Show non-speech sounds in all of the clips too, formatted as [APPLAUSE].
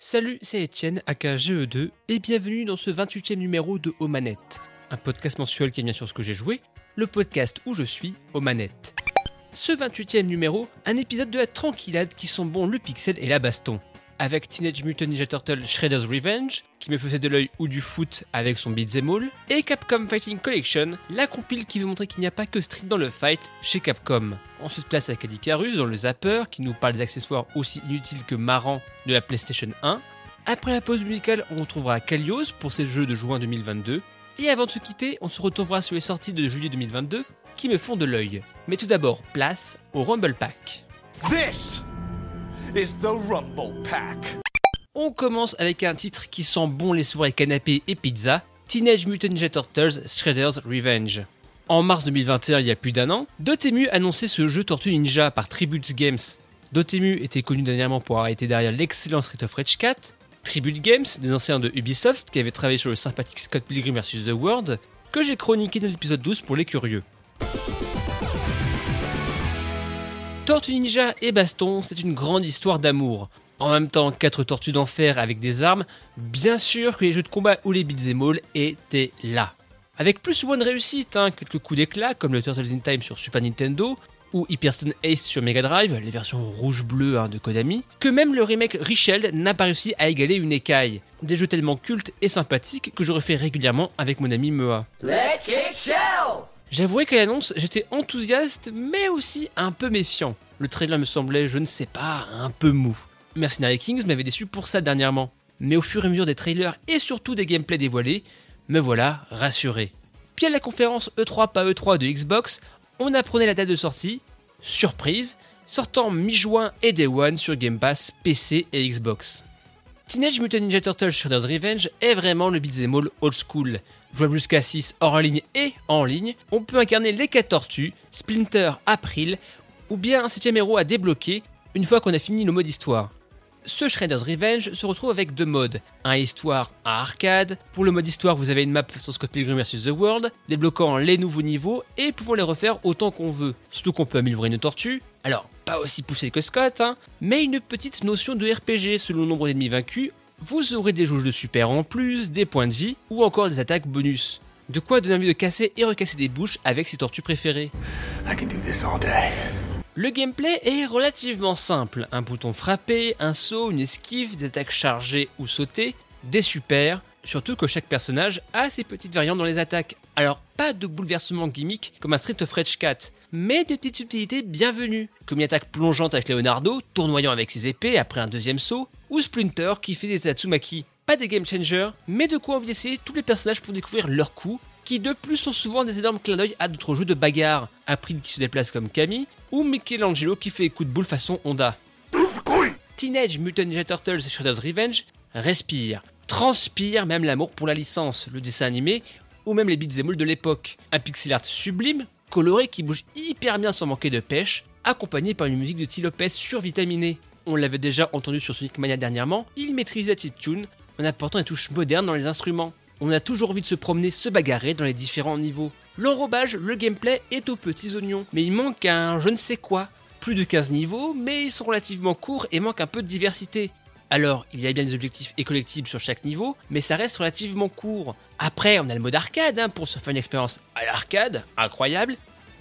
Salut, c'est Étienne, aka GE2, et bienvenue dans ce 28e numéro de Aux un podcast mensuel qui est bien sûr ce que j'ai joué, le podcast où je suis aux. Ce 28e numéro, un épisode de la tranquillade qui sont bons le pixel et la baston avec Teenage Mutant Ninja Turtle Shredder's Revenge, qui me faisait de l'œil ou du foot avec son beat'em all, et Capcom Fighting Collection, la compile qui veut montrer qu'il n'y a pas que Street dans le fight chez Capcom. On se place avec Adicarus dans le Zapper, qui nous parle des accessoires aussi inutiles que marrants de la PlayStation 1. Après la pause musicale, on retrouvera Kalios pour ses jeux de juin 2022. Et avant de se quitter, on se retrouvera sur les sorties de juillet 2022 qui me font de l'œil. Mais tout d'abord, place au Rumble Pack. Is the Rumble Pack. On commence avec un titre qui sent bon les soirées canapé et pizza, Teenage Mutant Ninja Turtles Shredder's Revenge. En mars 2021, il y a plus d'un an, Dotemu annonçait ce jeu Tortue Ninja par Tribute Games. Dotemu était connu dernièrement pour avoir été derrière l'excellent Street of Rage 4, Tribute Games, des anciens de Ubisoft qui avaient travaillé sur le sympathique Scott Pilgrim vs. The World, que j'ai chroniqué dans l'épisode 12 pour les curieux. Tortue Ninja et Baston, c'est une grande histoire d'amour. En même temps, quatre tortues d'enfer avec des armes, bien sûr que les jeux de combat ou les beat'em all étaient là. Avec plus ou moins de réussite, hein, quelques coups d'éclat comme le Turtles in Time sur Super Nintendo, ou Hyperstone Ace sur Mega Drive, les versions rouge-bleu hein, de Konami, que même le remake Richel n'a pas réussi à égaler une écaille. Des jeux tellement cultes et sympathiques que je refais régulièrement avec mon ami Mea. J'avouerai qu'à l'annonce, j'étais enthousiaste, mais aussi un peu méfiant. Le trailer me semblait, je ne sais pas, un peu mou. Mercenary Kings m'avait déçu pour ça dernièrement. Mais au fur et à mesure des trailers et surtout des gameplays dévoilés, me voilà rassuré. Puis à la conférence E3 pas E3 de Xbox, on apprenait la date de sortie, surprise, sortant mi-juin et Day One sur Game Pass, PC et Xbox. Teenage Mutant Ninja Turtles Shredder's Revenge est vraiment le beat'em all old school. Jouable jusqu'à 6 hors ligne et en ligne, on peut incarner les 4 tortues, Splinter, April, ou bien un septième héros à débloquer une fois qu'on a fini le mode histoire. Ce Shredder's Revenge se retrouve avec deux modes, un histoire, un arcade. Pour le mode histoire, vous avez une map façon Scott Pilgrim vs The World, débloquant les nouveaux niveaux et pouvant les refaire autant qu'on veut. Surtout qu'on peut améliorer une tortue. Alors, pas aussi poussé que Scott, hein, mais une petite notion de RPG selon le nombre d'ennemis vaincus. Vous aurez des jauges de super en plus, des points de vie ou encore des attaques bonus. De quoi donner envie de casser et recasser des bouches avec ses tortues préférées. I can do this all day. Le gameplay est relativement simple. Un bouton frappé, un saut, une esquive, des attaques chargées ou sautées, des super. Surtout que chaque personnage a ses petites variantes dans les attaques. Alors pas de bouleversement gimmick comme un Street of Rage 4, mais des petites subtilités bienvenues, comme une attaque plongeante avec Leonardo, tournoyant avec ses épées après un deuxième saut, ou Splinter qui fait des Tatsumaki. Pas des game changers, mais de quoi envie d'essayer tous les personnages pour découvrir leurs coups, qui de plus sont souvent des énormes clins d'œil à d'autres jeux de bagarre, April qui se déplace comme Camille, ou Michelangelo qui fait des coups de boule façon Honda. Teenage Mutant Ninja Turtles Shredder's Revenge respire, transpire même l'amour pour la licence, le dessin animé, ou même les all de l'époque. Un pixel art sublime, coloré qui bouge hyper bien sans manquer de pêche, accompagné par une musique de T. Lopez survitaminée. On l'avait déjà entendu sur Sonic Mania dernièrement, il maîtrise la tune en apportant des touches modernes dans les instruments. On a toujours envie de se promener, se bagarrer dans les différents niveaux. L'enrobage, le gameplay est aux petits oignons, mais il manque un je ne sais quoi. Plus de 15 niveaux, mais ils sont relativement courts et manquent un peu de diversité. Alors, il y a bien des objectifs et collectibles sur chaque niveau, mais ça reste relativement court. Après, on a le mode arcade hein, pour se faire une expérience à l'arcade, incroyable.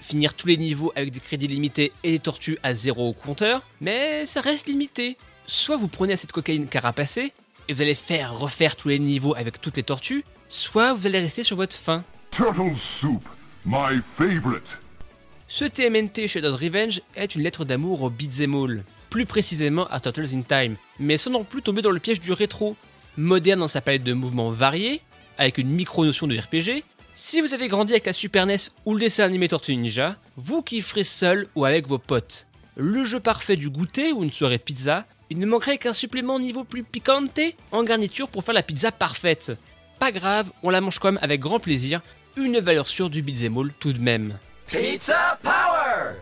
Finir tous les niveaux avec des crédits limités et des tortues à zéro au compteur, mais ça reste limité. Soit vous prenez cette cocaïne carapacée, et vous allez faire refaire tous les niveaux avec toutes les tortues, soit vous allez rester sur votre faim. Turtle soup, my favorite. Ce TMNT Shadow's Revenge est une lettre d'amour au beat'em all, plus précisément à Turtles in Time, mais sans non plus tomber dans le piège du rétro. Moderne dans sa palette de mouvements variés, avec une micro-notion de RPG, si vous avez grandi avec la Super NES ou le dessin animé Tortue Ninja, vous kifferez seul ou avec vos potes. Le jeu parfait du goûter ou une soirée pizza, il ne manquerait qu'un supplément niveau plus picante en garniture pour faire la pizza parfaite. Pas grave, on la mange quand même avec grand plaisir, une valeur sûre du beat'em all tout de même. Pizza Power!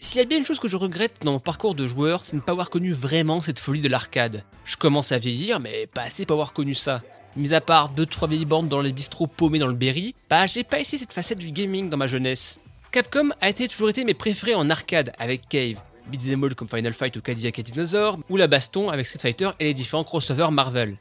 S'il y a bien une chose que je regrette dans mon parcours de joueur, c'est ne pas avoir connu vraiment cette folie de l'arcade. Je commence à vieillir, mais pas assez pour avoir connu ça. Mis à part 2-3 vieilles bornes dans les bistrots paumés dans le Berry, bah j'ai pas essayé cette facette du gaming dans ma jeunesse. Capcom a été toujours été mes préférés en arcade avec Cave. beat'em all comme Final Fight ou Cadillac et Dinosaur, ou la baston avec Street Fighter et les différents crossovers Marvel.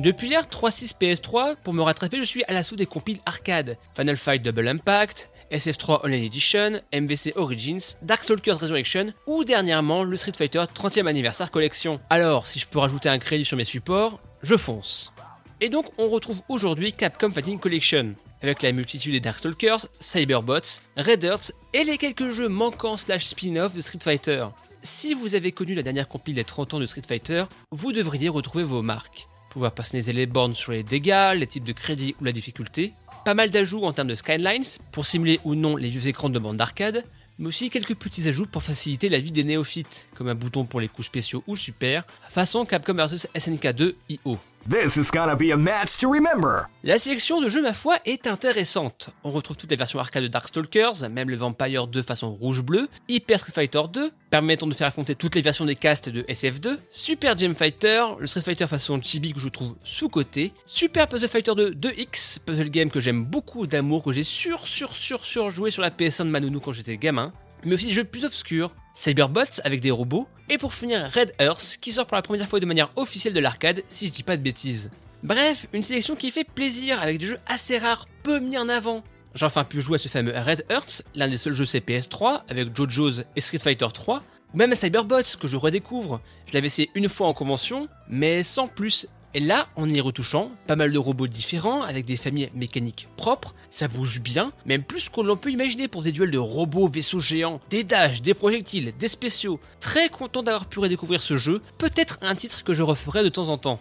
Depuis l'ère 3.6 PS3, pour me rattraper, je suis à l'assaut des compiles arcade. Final Fight Double Impact, SF3 Online Edition, MVC Origins, Darkstalkers Resurrection ou dernièrement le Street Fighter 30e anniversaire collection. Alors, si je peux rajouter un crédit sur mes supports, je fonce. Et donc, on retrouve aujourd'hui Capcom Fighting Collection, avec la multitude des Darkstalkers, Cyberbots, Raiders et les quelques jeux manquants slash spin-off de Street Fighter. Si vous avez connu la dernière compile des 30 ans de Street Fighter, vous devriez retrouver vos marques pouvoir personnaliser les bornes sur les dégâts, les types de crédits ou la difficulté, pas mal d'ajouts en termes de skylines pour simuler ou non les vieux écrans de bande d'arcade, mais aussi quelques petits ajouts pour faciliter la vie des néophytes, comme un bouton pour les coups spéciaux ou super, façon Capcom vs SNK 2 IO. This is gonna be a match to remember. La sélection de jeux, ma foi, est intéressante. On retrouve toutes les versions arcade de Darkstalkers, même le Vampire 2 façon rouge-bleu, Hyper Street Fighter 2, permettant de faire affronter toutes les versions des castes de SF2, Super Gem Fighter, le Street Fighter façon chibi que je trouve sous-côté, Super Puzzle Fighter 2 2X, puzzle game que j'aime beaucoup d'amour, que j'ai sur sur sur sur joué sur la PS1 de Manounou quand j'étais gamin, mais aussi des jeux plus obscurs, Cyberbots avec des robots, et pour finir Red Earth qui sort pour la première fois de manière officielle de l'arcade si je dis pas de bêtises. Bref, une sélection qui fait plaisir avec des jeux assez rares, peu mis en avant. J'ai enfin pu jouer à ce fameux Red Earth, l'un des seuls jeux CPS 3 avec JoJo's et Street Fighter 3, ou même à Cyberbots que je redécouvre. Je l'avais essayé une fois en convention, mais sans plus, et là, en y retouchant, pas mal de robots différents, avec des familles mécaniques propres, ça bouge bien, même plus qu'on l'on peut imaginer pour des duels de robots, vaisseaux géants, des dashs, des projectiles, des spéciaux. Très content d'avoir pu redécouvrir ce jeu, peut-être un titre que je referai de temps en temps.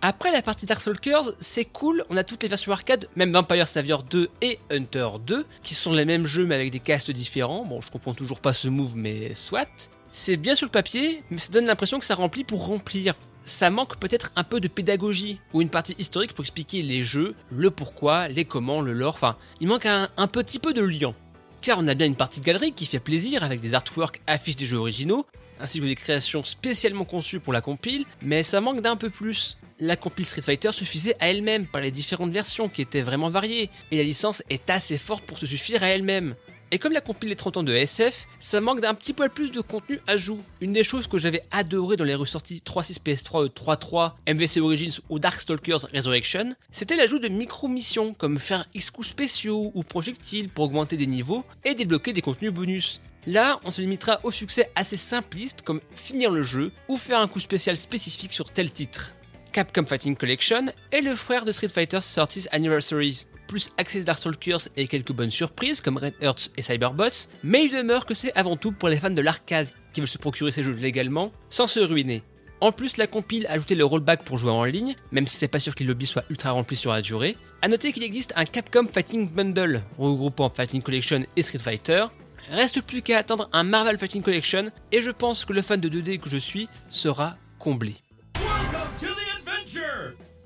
Après la partie Darkstalkers, c'est cool, on a toutes les versions arcade, même Vampire Savior 2 et Hunter 2, qui sont les mêmes jeux mais avec des castes différents. Bon, je comprends toujours pas ce move, mais soit. C'est bien sur le papier, mais ça donne l'impression que ça remplit pour remplir. Ça manque peut-être un peu de pédagogie ou une partie historique pour expliquer les jeux, le pourquoi, les comment, le lore, enfin, il manque un, petit peu de lien. Car on a bien une partie de galerie qui fait plaisir avec des artworks affiches des jeux originaux, ainsi que des créations spécialement conçues pour la compile, mais ça manque d'un peu plus. La compile Street Fighter suffisait à elle-même par les différentes versions qui étaient vraiment variées, et la licence est assez forte pour se suffire à elle-même. Et comme la compile des 30 ans de SF, ça manque d'un petit poil plus de contenu ajout. Une des choses que j'avais adoré dans les ressorties 3.6 PS3 e 3.3, MVC Origins ou Darkstalkers Resurrection, c'était l'ajout de micro-missions comme faire X coups spéciaux ou projectiles pour augmenter des niveaux et débloquer des contenus bonus. Là, on se limitera au succès assez simpliste comme finir le jeu ou faire un coup spécial spécifique sur tel titre. Capcom Fighting Collection est le frère de Street Fighter 30th Anniversary, plus Access Darkstalkers et quelques bonnes surprises comme Red Earth et Cyberbots, mais il demeure que c'est avant tout pour les fans de l'arcade qui veulent se procurer ces jeux légalement sans se ruiner. En plus, la compile a ajouté le rollback pour jouer en ligne, même si c'est pas sûr que les lobbies soient ultra remplis sur la durée. A noter qu'il existe un Capcom Fighting Bundle regroupant Fighting Collection et Street Fighter. Reste plus qu'à attendre un Marvel Fighting Collection et je pense que le fan de 2D que je suis sera comblé.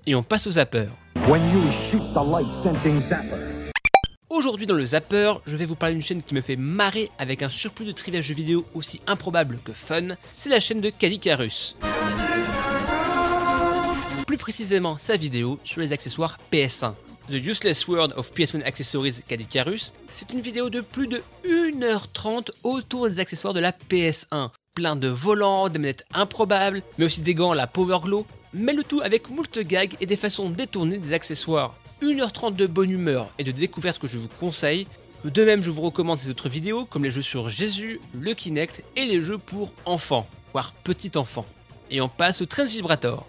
Et on passe Aujourd'hui dans le Zapper, je vais vous parler d'une chaîne qui me fait marrer avec un surplus de trivia jeux vidéo aussi improbable que fun, c'est la chaîne de Cadicarus. Plus précisément sa vidéo sur les accessoires PS1. The Useless World of PS1 Accessories Cadicarus, c'est une vidéo de plus de 1h30 autour des accessoires de la PS1. Plein de volants, des manettes improbables, mais aussi des gants la Power Glow, mais le tout avec moult gags et des façons détournées des accessoires. 1h30 de bonne humeur et de découvertes que je vous conseille. De même, je vous recommande ces autres vidéos comme les jeux sur Jésus, le Kinect et les jeux pour enfants, voire petits enfants. Et on passe au Train Vibrator.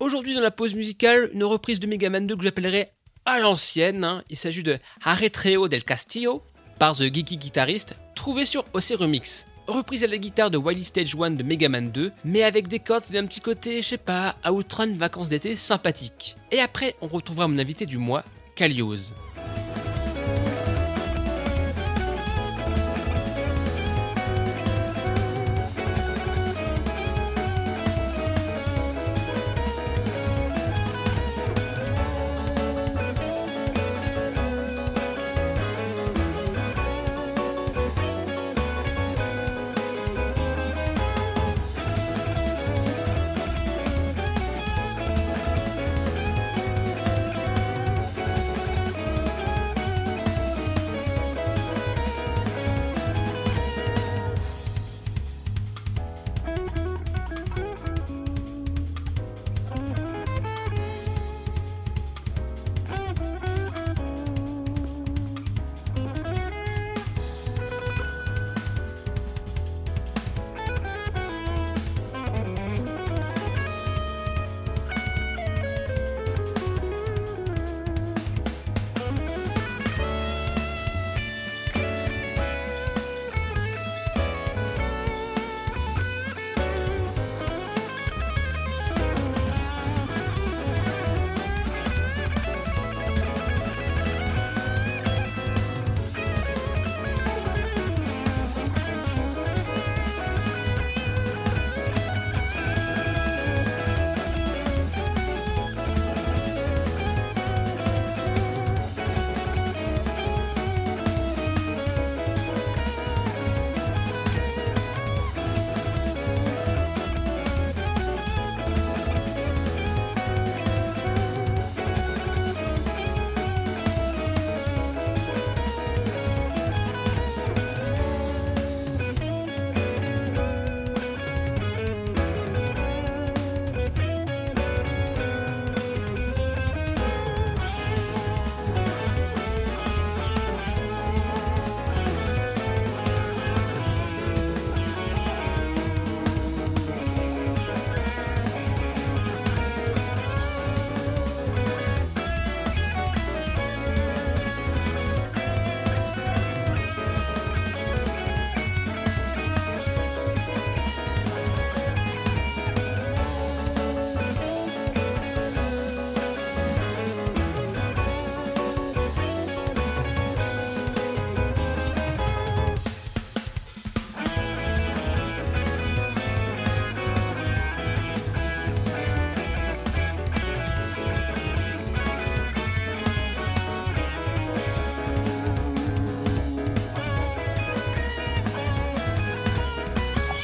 Aujourd'hui dans la pause musicale, une reprise de Mega Man 2 que j'appellerai à l'ancienne. hein. Il s'agit de Arretreo del Castillo par The Geeky Guitarist, trouvé sur OC Remix. Reprise à la guitare de Wily Stage 1 de Mega Man 2, mais avec des cordes d'un petit côté, je sais pas, Outrun vacances d'été sympathique. Et après, on retrouvera mon invité du mois, Kalios.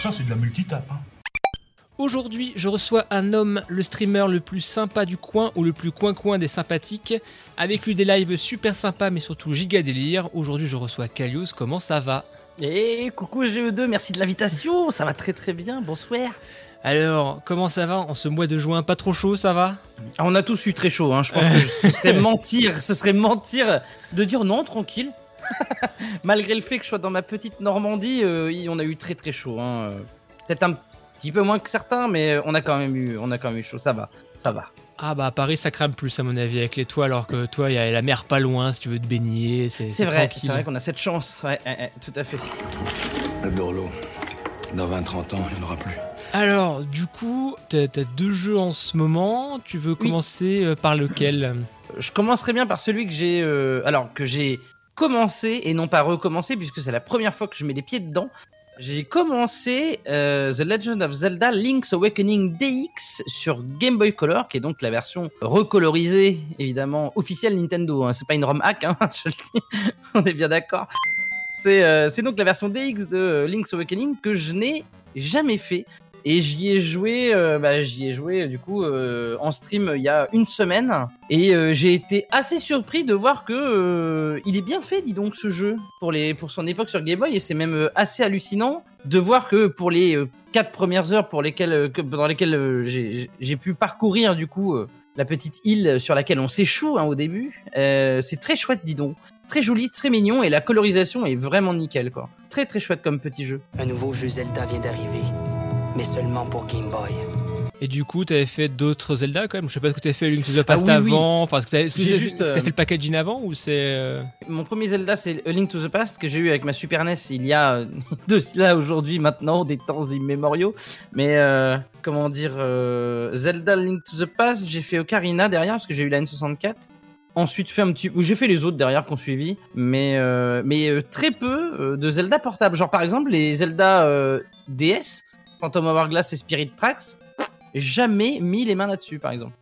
Ça, c'est de la multitape. Hein. Aujourd'hui, je reçois un homme, le streamer le plus sympa du coin ou le plus coin-coin des sympathiques, avec lui des lives super sympas mais surtout giga délire. Aujourd'hui, je reçois Kalius, comment ça va? Eh, coucou GE2, merci de l'invitation, ça va très très bien, bonsoir. Alors, comment ça va? En ce mois de juin Pas trop chaud, ça va? Ah, On a tous eu très chaud, hein. je pense que ce serait [LAUGHS] mentir, ce serait mentir de dire non, tranquille. [LAUGHS] Malgré le fait que je sois dans ma petite Normandie, euh, on a eu très très chaud. hein. Peut-être un petit peu moins que certains, mais on a quand même eu, on a quand même eu chaud. Ça va, ça va. Ah bah à Paris ça crame plus à mon avis avec les toits alors que toi il y a la mer pas loin si tu veux te baigner. C'est vrai, tranquille. c'est vrai qu'on a cette chance. Ouais, ouais, ouais, tout à fait. Le Dorlo, dans 20-30 ans, il n'y en aura plus. Alors du coup t'as as deux jeux en ce moment. Tu veux commencer euh, par lequel? Je commencerai bien par celui que j'ai, euh, alors que j'ai commencé et non pas recommencé puisque c'est la première fois que je mets les pieds dedans. J'ai commencé euh, The Legend of Zelda Link's Awakening DX sur Game Boy Color, qui est donc la version recolorisée, évidemment, officielle Nintendo. Hein. C'est pas une ROM hack, hein, [LAUGHS] je le dis. On est bien d'accord. C'est euh, donc la version DX de euh, Link's Awakening que je n'ai jamais fait. Et j'y ai joué, euh, bah, j'y ai joué du coup euh, en stream euh, il y a une semaine. Et j'ai été assez surpris de voir que il est bien fait, dis donc, ce jeu pour les pour son époque sur Game Boy. Et c'est même assez hallucinant de voir que pour les quatre premières heures pour lesquelles lesquelles j'ai pu parcourir du coup la petite île sur laquelle on s'échoue hein, au début, c'est très chouette, dis donc, très joli, très mignon et la colorisation est vraiment nickel quoi, très très chouette comme petit jeu. Un nouveau jeu Zelda vient d'arriver, mais seulement pour Game Boy. Et du coup t'avais fait d'autres Zelda quand même. Je sais pas ce que t'avais fait Link to the Past Ah oui, oui. avant. Enfin est-ce que juste, est-ce que t'as euh, fait le packaging avant ou c'est euh, Mon premier Zelda, c'est A Link to the Past que j'ai eu avec ma Super NES il y a euh, [LAUGHS] de cela aujourd'hui maintenant, des temps immémoriaux. Mais euh, comment dire, euh, Zelda Link to the Past, j'ai fait Ocarina derrière parce que j'ai eu la N64. Ensuite, fait un petit, j'ai fait les autres derrière qu'on suivi, mais euh, mais euh, très peu euh, de Zelda portables. Genre par exemple les Zelda euh, DS, Phantom Hourglass et Spirit Tracks. Jamais mis les mains là-dessus, par exemple.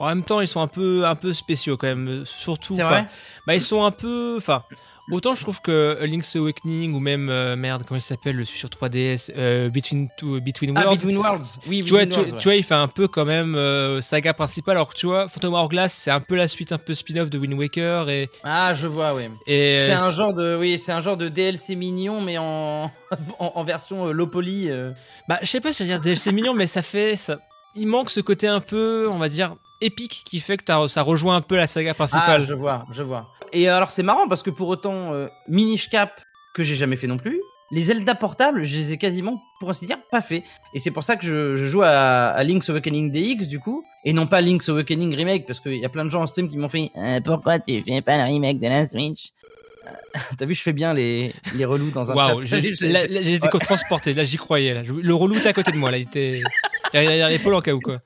En même temps ils sont un peu un peu spéciaux quand même. Surtout. C'est enfin, vrai? Bah ils sont un peu. Enfin. Autant je trouve que Link's Awakening ou même euh, merde comment il s'appelle le sur 3DS euh, Between Two, Between Ah, Worlds Between Worlds. Oui, tu vois, tu, Worlds, ouais. tu vois, il fait un peu quand même euh, saga principale. Alors que tu vois, Phantom Hourglass, c'est un peu la suite, un peu spin-off de Wind Waker et, Ah, je vois, oui. et C'est euh, un genre de, oui, c'est un genre de DLC mignon, mais en, [LAUGHS] en, en version euh, low poly. euh. bah, je sais pas si je veux dire DLC mignon, mais ça fait, ça, il manque ce côté un peu, on va dire, épique qui fait que ça rejoint un peu la saga Ah, principale. je vois, je vois. Et alors, c'est marrant parce que pour autant, euh, Minish Cap, que j'ai jamais fait non plus, les Zelda portables, je les ai quasiment, pour ainsi dire, pas fait. Et c'est pour ça que je, je joue à, à Link's Awakening DX, du coup, et non pas Link's Awakening Remake, parce qu'il y a plein de gens en stream qui m'ont fait Euh, Pourquoi tu fais pas le remake de la Switch? Euh, [LAUGHS] T'as vu, je fais bien les, les relous dans un Waouh, chat. j'ai [LAUGHS] été transporté, là j'y croyais. Là. Le relou était à côté de moi, là, il était [LAUGHS] derrière l'épaule en cas où quoi.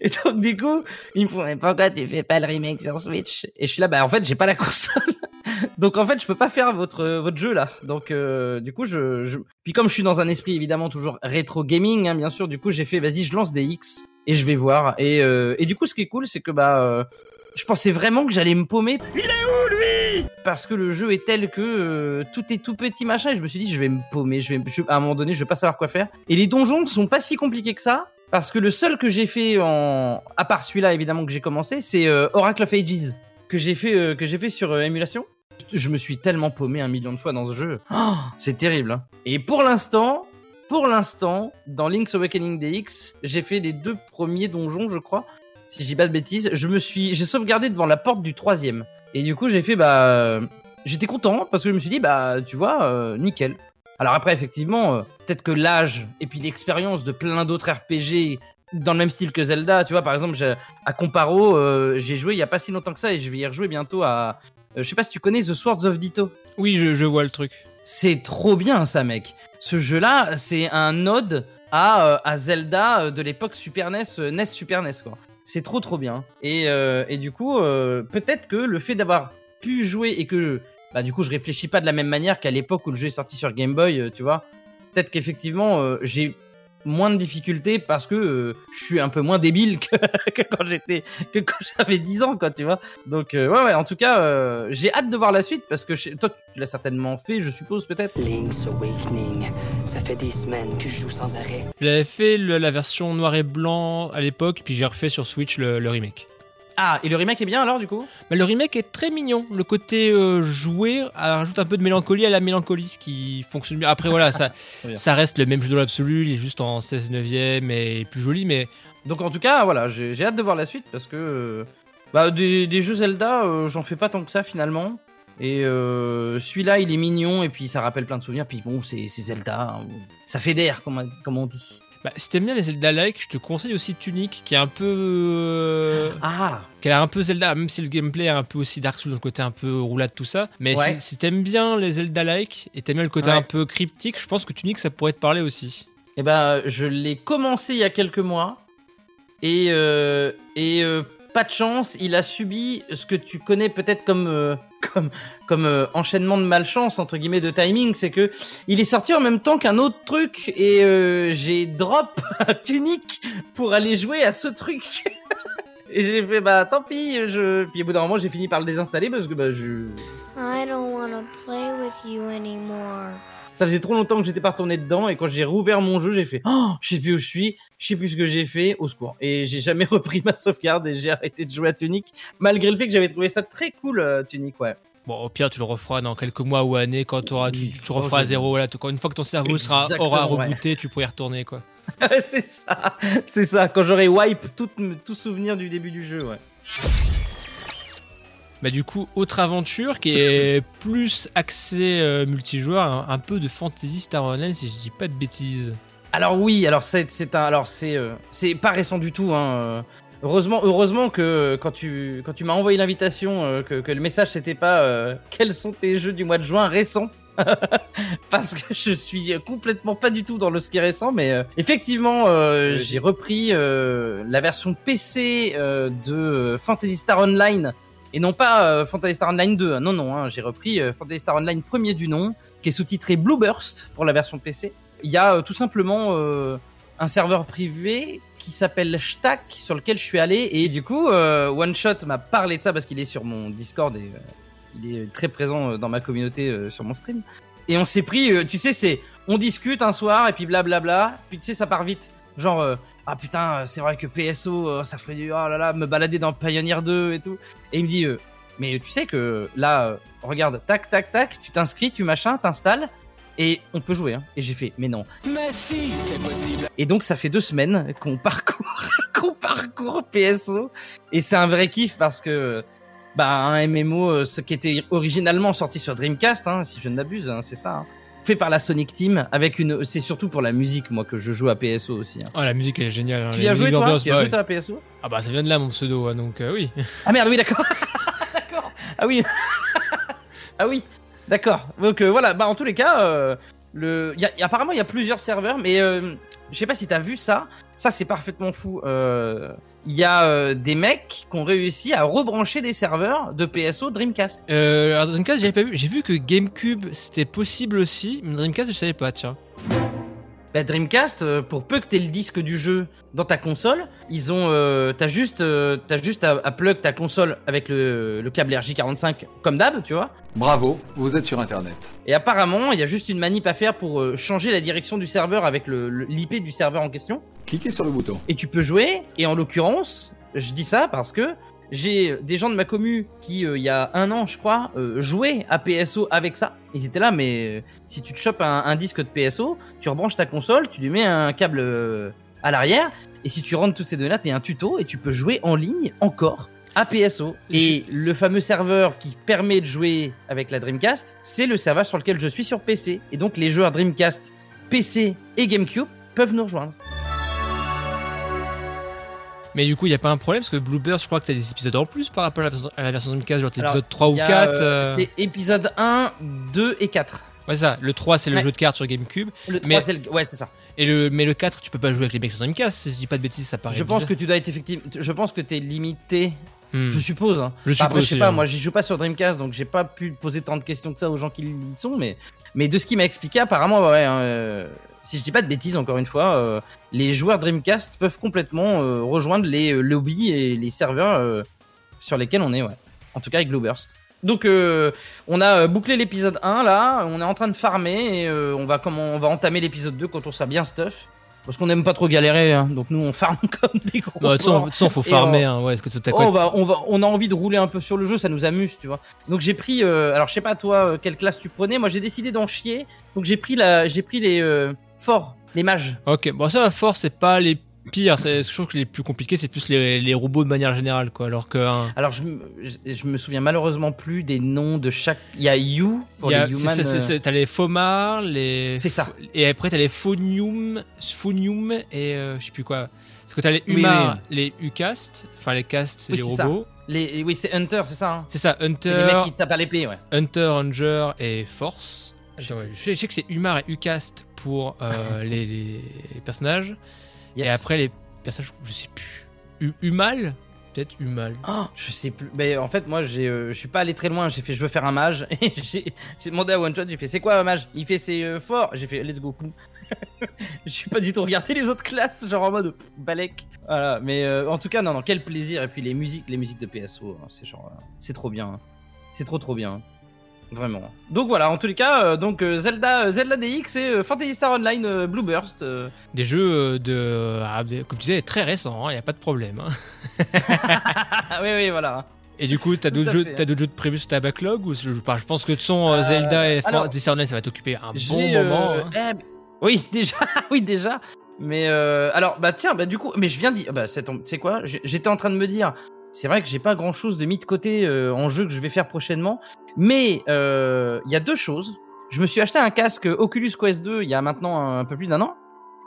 Et donc, du coup, ils me font, mais pourquoi tu fais pas le remake sur Switch? Et je suis là, bah, en fait, j'ai pas la console. [LAUGHS] donc, en fait, je peux pas faire votre, votre jeu, là. Donc, euh, du coup, je, je, puis comme je suis dans un esprit, évidemment, toujours rétro gaming, hein, bien sûr, du coup, j'ai fait, vas-y, je lance des X et je vais voir. Et, euh, et du coup, ce qui est cool, c'est que, bah, euh, je pensais vraiment que j'allais me paumer. Il est où, lui? Parce que le jeu est tel que euh, tout est tout petit, machin, et je me suis dit, je vais me paumer, je vais, je- à un moment donné, je vais pas savoir quoi faire. Et les donjons sont pas si compliqués que ça. Parce que le seul que j'ai fait en, à part celui-là évidemment que j'ai commencé, c'est euh, Oracle of Ages que j'ai fait euh, que j'ai fait sur euh, émulation. Je me suis tellement paumé un million de fois dans ce jeu. [GASPS] Oh, c'est terrible. hein. Et pour l'instant, pour l'instant, dans Link's Awakening DX, j'ai fait les deux premiers donjons, je crois. Si je dis pas de bêtises, je me suis, j'ai sauvegardé devant la porte du troisième. Et du coup, j'ai fait bah, j'étais content parce que je me suis dit bah, tu vois, euh, nickel. Alors après, effectivement, euh, peut-être que l'âge et puis l'expérience de plein d'autres RPG dans le même style que Zelda, tu vois, par exemple, à Comparo, euh, j'ai joué il y a pas si longtemps que ça et je vais y rejouer bientôt à. euh, je sais pas si tu connais The Swords of Ditto. Oui, je, je vois le truc. C'est trop bien ça, mec. Ce jeu-là, c'est un ode à, à Zelda de l'époque Super NES, NES Super NES, quoi. C'est trop trop bien. Et, et du coup, peut-être que le fait d'avoir pu jouer et que bah du coup, je réfléchis pas de la même manière qu'à l'époque où le jeu est sorti sur Game Boy, euh, tu vois. Peut-être qu'effectivement, euh, j'ai moins de difficultés parce que euh, je suis un peu moins débile [LAUGHS] que, que quand j'étais que quand j'avais 10 ans quoi tu vois donc euh, ouais ouais en tout cas euh, j'ai hâte de voir la suite parce que je- toi tu l'as certainement fait je suppose peut-être Link's Awakening. Ça fait des semaines que je joue sans arrêt. J'avais fait le- la version noir et blanc à l'époque, puis j'ai refait sur Switch le, le remake. Ah et le remake est bien alors du coup? Mais le remake est très mignon. Le côté euh, joué euh, rajoute un peu de mélancolie à la mélancolie, ce qui fonctionne bien. Après, voilà, [LAUGHS] ça, ça reste le même jeu dans l'absolu. Il est juste en 16 neuvième et plus joli, mais donc en tout cas voilà j'ai hâte de voir la suite parce que euh, bah des, des jeux Zelda euh, j'en fais pas tant que ça finalement et euh, celui-là il est mignon et puis ça rappelle plein de souvenirs puis bon c'est Zelda hein, ça fait d'air comme, comme on dit bah, si t'aimes bien les Zelda-like, je te conseille aussi Tunic, qui est un peu. euh, ah qui a un peu Zelda, même si le gameplay est un peu aussi Dark Souls, le côté un peu roulade, tout ça. Mais Ouais. si, si t'aimes bien les Zelda-like et t'aimes bien le côté Ouais. un peu cryptique, je pense que Tunic ça pourrait te parler aussi. Eh ben, je l'ai commencé il y a quelques mois et euh, et euh, pas de chance, il a subi ce que tu connais peut-être comme euh, comme comme euh, enchaînement de malchance entre guillemets de timing, c'est que il est sorti en même temps qu'un autre truc et euh, j'ai drop un tunique pour aller jouer à ce truc. [LAUGHS] Et j'ai fait bah tant pis, je puis au bout d'un moment j'ai fini par le désinstaller parce que bah je I don't want to play with you anymore. Ça faisait trop longtemps que j'étais pas retourné dedans et quand j'ai rouvert mon jeu, j'ai fait oh, je sais plus où je suis, je sais plus ce que j'ai fait, au secours. Et j'ai jamais [LAUGHS] repris ma sauvegarde et j'ai arrêté de jouer à Tunic malgré le fait que j'avais trouvé ça très cool euh, Tunic, ouais. Bon, au pire, tu le referas dans quelques mois ou années quand auras, tu, Oui. tu referas à zéro. Voilà, une fois que ton cerveau sera, aura ouais. rebooté, tu pourrais y retourner, quoi. [LAUGHS] c'est ça, c'est ça. Quand j'aurai wipe tout, tout souvenir du début du jeu, ouais. Bah, du coup, autre aventure qui est [LAUGHS] plus axée euh, multijoueur, un, un peu de Fantasy Star Online, si je dis pas de bêtises. Alors oui, alors c'est c'est un alors c'est euh, c'est pas récent du tout hein. euh. Heureusement heureusement que quand tu quand tu m'as envoyé l'invitation que, que le message c'était pas euh, quels sont tes jeux du mois de juin récents? [LAUGHS] Parce que je suis complètement pas du tout dans le ski récent mais euh, effectivement euh, j'ai repris la version PC de Fantasy Star Online et non pas euh, Fantasy Star Online 2 hein. non non hein, j'ai repris euh, Fantasy Star Online premier du nom qui est sous-titré Blueburst pour la version PC il y a euh, tout simplement un serveur privé qui s'appelle Stack sur lequel je suis allé. Et du coup euh, One Shot m'a parlé de ça parce qu'il est sur mon Discord et il est très présent dans ma communauté sur mon stream. Et on s'est pris tu sais c'est on discute un soir et puis blablabla. Puis tu sais ça part vite. Genre ah putain euh, c'est vrai que PSO euh, ça ferait du oh là là me balader dans Pioneer 2 et tout et il me dit euh, mais tu sais que là regarde tac tac tac tu t'inscris tu machin t'installes et on peut jouer. Hein. Et j'ai fait, mais non. Mais si, c'est possible. Et donc ça fait deux semaines qu'on parcourt, [LAUGHS] qu'on parcourt PSO. Et c'est un vrai kiff parce que bah un MMO, ce qui était originalement sorti sur Dreamcast, hein, si je ne m'abuse, hein, c'est ça. Fait par la Sonic Team avec une. C'est surtout pour la musique, moi, que je joue à PSO aussi. hein. Oh, la musique elle est géniale. hein, Tu y as joué toi? Tu bah joué toi à PSO Ah bah ça vient de là mon pseudo, hein, donc euh, oui. [LAUGHS] Ah merde, oui, d'accord. [LAUGHS] d'accord. Ah oui. [LAUGHS] ah oui. D'accord. Donc euh, voilà, bah en tous les cas, euh, apparemment il y a plusieurs serveurs, mais euh, je sais pas si t'as vu ça. Ça c'est parfaitement fou. Euh, Il y a euh, des mecs qui ont réussi à rebrancher des serveurs de PSO Dreamcast. Euh, alors Dreamcast j'avais pas vu, j'ai vu que GameCube c'était possible aussi, mais Dreamcast je savais pas, tiens. Bah, Dreamcast, euh, pour peu que t'aies le disque du jeu dans ta console, ils ont, euh, t'as juste, euh, t'as juste à, à plug ta console avec le, le câble RJ45 comme d'hab, tu vois. Bravo, vous êtes sur Internet. Et apparemment, il y a juste une manip à faire pour euh, changer la direction du serveur avec le le- l'IP du serveur en question. Cliquez sur le bouton. Et tu peux jouer. Et en l'occurrence, je dis ça parce que j'ai des gens de ma commu qui, euh, il y a un an, je crois, euh, jouaient à PSO avec ça. Ils étaient là, mais euh, si tu te chopes un, un disque de PSO, tu rebranches ta console, tu lui mets un câble euh, à l'arrière. Et si tu rentres toutes ces données-là, t'as un tuto et tu peux jouer en ligne encore à PSO. Et le fameux serveur qui permet de jouer avec la Dreamcast, c'est le serveur sur lequel je suis sur PC. Et donc les joueurs Dreamcast, PC et GameCube peuvent nous rejoindre. Mais du coup il y a pas un problème parce que Bluebird je crois que t'as des épisodes en plus par rapport à la version, à la version Dreamcast, genre Alors, l'épisode 3 ou il y a, 4. euh, euh, C'est épisode 1, 2 et 4. Ouais ça, le 3 c'est le Ouais. jeu de cartes sur GameCube, Le 3, Mais- c'est le... Ouais, c'est ça. et le, mais le 4 tu peux pas jouer avec les mecs sur Dreamcast, si je dis pas de bêtises ça paraît Je pense que tu dois être effectivement. Je pense que t'es limité. Hmm. Je suppose. hein. Je Enfin, après, suppose je sais pas. hein. Moi, j'y joue pas sur Dreamcast, donc j'ai pas pu poser tant de questions que ça aux gens qui y sont. Mais, mais de ce qu'il m'a expliqué, apparemment, ouais. hein, euh, si je dis pas de bêtises, encore une fois, euh, les joueurs Dreamcast peuvent complètement euh, rejoindre les euh, lobbies et les serveurs sur lesquels on est, ouais. En tout cas avec Blueburst. Donc euh, on a bouclé l'épisode 1 là, on est en train de farmer et euh, on va comment on va entamer l'épisode 2 quand on sera bien stuff. Parce qu'on n'aime pas trop galérer, hein. donc nous on farme [LAUGHS] comme des gros. De toute façon, faut farmer, on- hein. Ouais, est-ce que Oh, on, va, on, va, on a envie de rouler un peu sur le jeu, ça nous amuse, tu vois. Donc j'ai pris, euh, alors je sais pas toi quelle classe tu prenais, moi j'ai décidé d'en chier, donc j'ai pris la, j'ai pris les forts, les mages. Ok, bon, ça, à force, c'est pas les pires. c'est- Je trouve que les plus compliqués, c'est plus les, les robots de manière générale, quoi. Alors que. Alors je, me- je, je me souviens malheureusement plus des noms de chaque. Il y a You pour y a- les c'est- humans. c'est- c'est- c'est- T'as les Fomar, les. C'est ça. Et après, t'as les Phonium, Phonium et euh, je sais plus quoi. Parce que t'as les Oui, Humar, les Ucast. Enfin, les Cast, c'est Oui, les c'est ça. robots. Les, oui, c'est Hunter, c'est ça. hein C'est ça, c'est Hunter, les mecs qui tapent à l'épée, ouais. Hunter, Ranger et Force. Je, je sais que c'est Humar et Ucast pour euh, les, les personnages. Yes. Et après, les personnages, je sais plus. U- Humal Peut-être Humal. Oh, je sais plus. Mais en fait, moi, j'ai, euh, je suis pas allé très loin. J'ai fait, je veux faire un mage. [LAUGHS] Et j'ai, demandé à One Shot, j'ai fait, c'est quoi un mage? Il fait, c'est euh, fort. J'ai fait, let's go. je suis [LAUGHS] pas du tout regardé les autres classes, genre en mode pff, balèque. Voilà. Mais euh, en tout cas, non, non, quel plaisir. Et puis les musiques, les musiques de PSO, hein, c'est genre, c'est trop bien. hein. C'est trop, trop bien. Vraiment. Donc voilà, en tous les cas, euh, donc euh, Zelda, Zelda DX et euh, Fantasy Star Online euh, Blue Burst. euh, Des jeux euh, de, ah, comme tu disais, très récents, il n'y a pas de problème. hein. [LAUGHS] Oui, oui, voilà. Et du coup, t'as d'autres jeux, fait. d'autres jeux de prévus sur ta backlog ou je, je pense que de euh, Euh, Zelda et alors, Fantasy Star Online, ça va t'occuper un bon euh, moment. hein. eh, [LAUGHS] oui, déjà, [LAUGHS] oui, déjà. Mais euh, alors, bah tiens, bah du coup, mais je viens de dire, bah c'est quoi, j'étais en train de me dire, c'est vrai que j'ai pas grand chose de mis de côté euh, en jeu que je vais faire prochainement, mais euh, il y a deux choses. Je me suis acheté un casque Oculus Quest 2 il y a maintenant un, peu plus d'un an,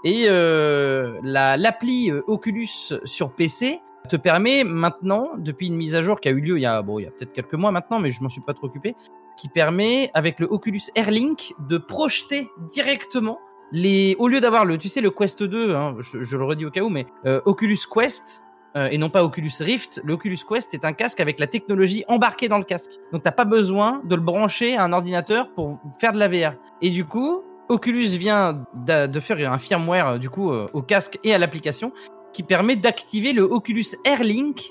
et euh, la l'appli euh, Oculus sur PC te permet maintenant, depuis une mise à jour qui a eu lieu il y a bon il y a peut-être quelques mois maintenant, mais je m'en suis pas trop occupé, qui permet avec le Oculus Airlink de projeter directement les au lieu d'avoir le tu sais le Quest 2 hein, je, je le redis au cas où mais euh, Oculus Quest euh, et non pas Oculus Rift le Oculus Quest est un casque avec la technologie embarquée dans le casque donc t'as pas besoin de le brancher à un ordinateur pour faire de la VR et du coup Oculus vient de faire un firmware euh, du coup euh, au casque et à l'application qui permet d'activer le Oculus Airlink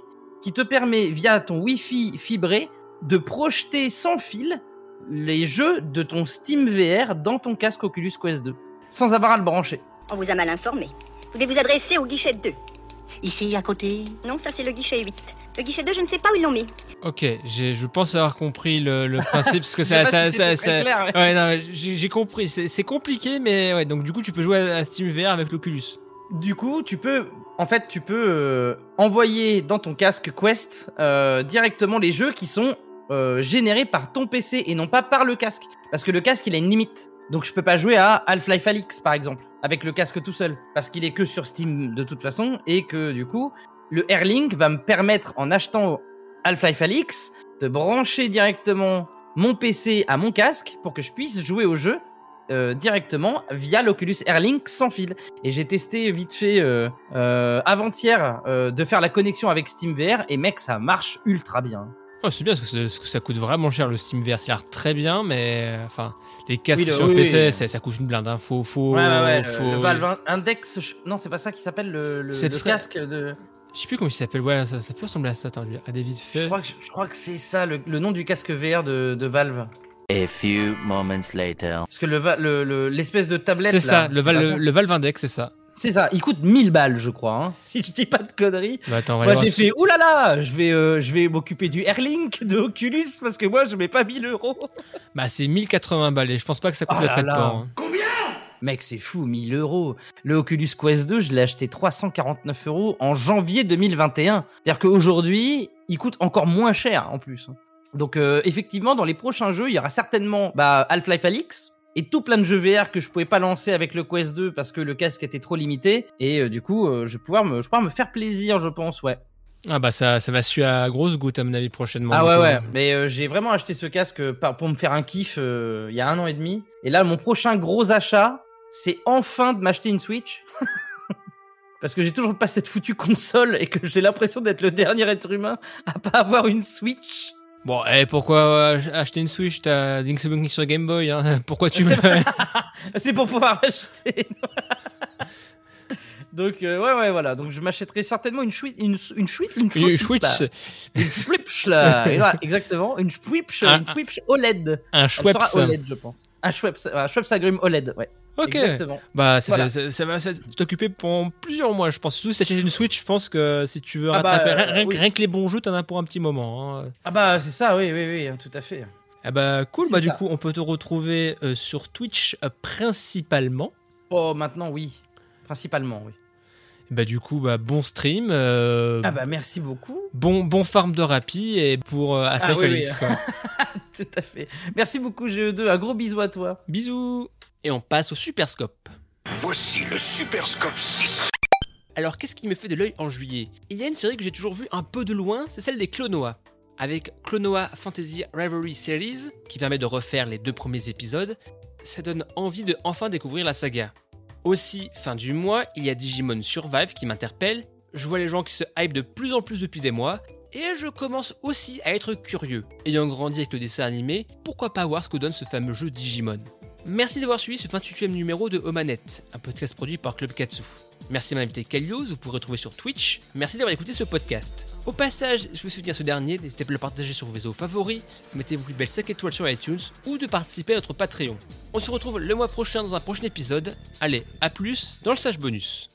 qui te permet via ton Wi-Fi fibré de projeter sans fil les jeux de ton Steam VR dans ton casque Oculus Quest 2 sans avoir à le brancher. On vous a mal informé. Vous devez vous adresser au guichet 2. Ici, à côté. Non, ça c'est le guichet 8. Le guichet 2, je ne sais pas où ils l'ont mis. Ok, j'ai- je pense avoir compris le, le [LAUGHS] principe parce que ça, ça, si ça, ça- clair, ouais, non, mais j'ai compris. C'est compliqué, mais ouais. Donc du coup, tu peux jouer à, à Steam VR avec l'Oculus. Du coup, tu peux, en fait, tu peux euh, envoyer dans ton casque Quest euh, directement les jeux qui sont euh, générés par ton PC et non pas par le casque. Parce que le casque, il a une limite. Donc je peux pas jouer à Half-Life Alyx, par exemple, avec le casque tout seul. Parce qu'il est que sur Steam de toute façon et que du coup, le Airlink va me permettre, en achetant Half-Life Alyx, de brancher directement mon PC à mon casque pour que je puisse jouer au jeu euh, directement via l'Oculus Airlink sans fil. Et j'ai testé vite fait euh, euh, avant-hier de faire la connexion avec SteamVR et mec, ça marche ultra bien. Oh, c'est bien parce que, c'est- parce que ça coûte vraiment cher le Steam VR. Ça a l'air très bien, mais euh, enfin, les casques Oui, le- sur oui, PC, oui. ça coûte une blinde. Hein. Faut, faut, Ouais, ouais, ouais, le- Valve Index, je- non, c'est pas ça qui s'appelle le, le, très- casque de. Je sais plus comment il s'appelle. Ouais, ça, ça peut ressembler à ça. Attends, je vais regarder vite fait. Je crois que, je crois que c'est ça, le, le nom du casque VR de, de Valve. A few moments later. Parce que le va- le- le- l'espèce de tablette. C'est ça le Valve Index, c'est ça. C'est ça, il coûte 1000 balles, je crois, hein, si je dis pas de conneries. Bah, attends, on va Moi j'ai fait oulala, je vais euh, je vais m'occuper du Airlink de Oculus parce que moi je mets pas 1000 euros. Bah, c'est 1080 balles et je pense pas que ça coûte Oh le là frais de là. port. hein. Mec, c'est fou, 1000 euros. Le Oculus Quest 2, je l'ai acheté 349 euros en janvier 2021. C'est-à-dire qu'aujourd'hui, il coûte encore moins cher en plus. Donc euh, effectivement, dans les prochains jeux, il y aura certainement bah, Half-Life Alyx et tout plein de jeux VR que je pouvais pas lancer avec le Quest 2 parce que le casque était trop limité. Et euh, du coup, euh, je vais pouvoir me, je vais pouvoir me faire plaisir, je pense, ouais. Ah bah ça, ça va suer à grosse goutte à mon avis prochainement. Ah ouais ouais, mais euh, j'ai vraiment acheté ce casque pour me faire un kiff il y a un an et demi. Et là, mon prochain gros achat, c'est enfin de m'acheter une Switch. [LAUGHS] Parce que j'ai toujours pas cette foutue console et que j'ai l'impression d'être le dernier être humain à pas avoir une Switch. Bon, et pourquoi euh, acheter une Switch? T'as Link's Awakening sur Game Boy, hein. [LAUGHS] Pourquoi tu veux [LAUGHS] C'est pour pouvoir acheter. [LAUGHS] Donc euh, ouais ouais voilà. Donc je m'achèterai certainement une Switch une une Switch une Une Switch Switch, une Switch là. Et exactement une Switch une OLED. un Schweppes. OLED je pense. Un Schweppes un Schweppes Agrim OLED ouais Ok. exactement Bah, ça, Voilà. fait- ça, ça va t'occuper pendant plusieurs mois, je pense. Surtout si t'achètes une Switch, je pense que si tu veux Ah bah, rattraper rien, que- oui. rien que les bons jeux, t'en as pour un petit moment. hein. ah bah c'est ça oui oui oui tout à fait Ah bah cool, bah du coup on peut te retrouver euh, sur Twitch euh, principalement. oh maintenant oui principalement oui Bah du coup bah bon stream, euh, ah bah merci beaucoup bon bon farm de Rappi et pour euh, Ah oui, oui. quoi. [LAUGHS] tout à fait merci beaucoup GE2 un gros bisou à toi Bisous et on passe au Super Scope. Voici le Super Scope 6. Alors qu'est-ce qui me fait de l'œil en juillet? Il y a une série que j'ai toujours vue un peu de loin, c'est celle des Clonoa. Avec Clonoa Fantasy Rivalry Series, qui permet de refaire les deux premiers épisodes, ça donne envie de enfin découvrir la saga. Aussi, fin du mois, il y a Digimon Survive qui m'interpelle, je vois les gens qui se hype de plus en plus depuis des mois, et je commence aussi à être curieux. Ayant grandi avec le dessin animé, pourquoi pas voir ce que donne ce fameux jeu Digimon? Merci d'avoir suivi ce 28e numéro de Omanette, un podcast produit par Club Katsu. Merci à mon invité Kalios, vous pourrez retrouver sur Twitch. Merci d'avoir écouté ce podcast. Au passage, si vous soutenir ce dernier, n'hésitez pas à le partager sur vos réseaux favoris, mettez vos plus belles 5 étoiles sur iTunes ou de participer à notre Patreon. On se retrouve le mois prochain dans un prochain épisode. Allez, à plus dans le Sage Bonus.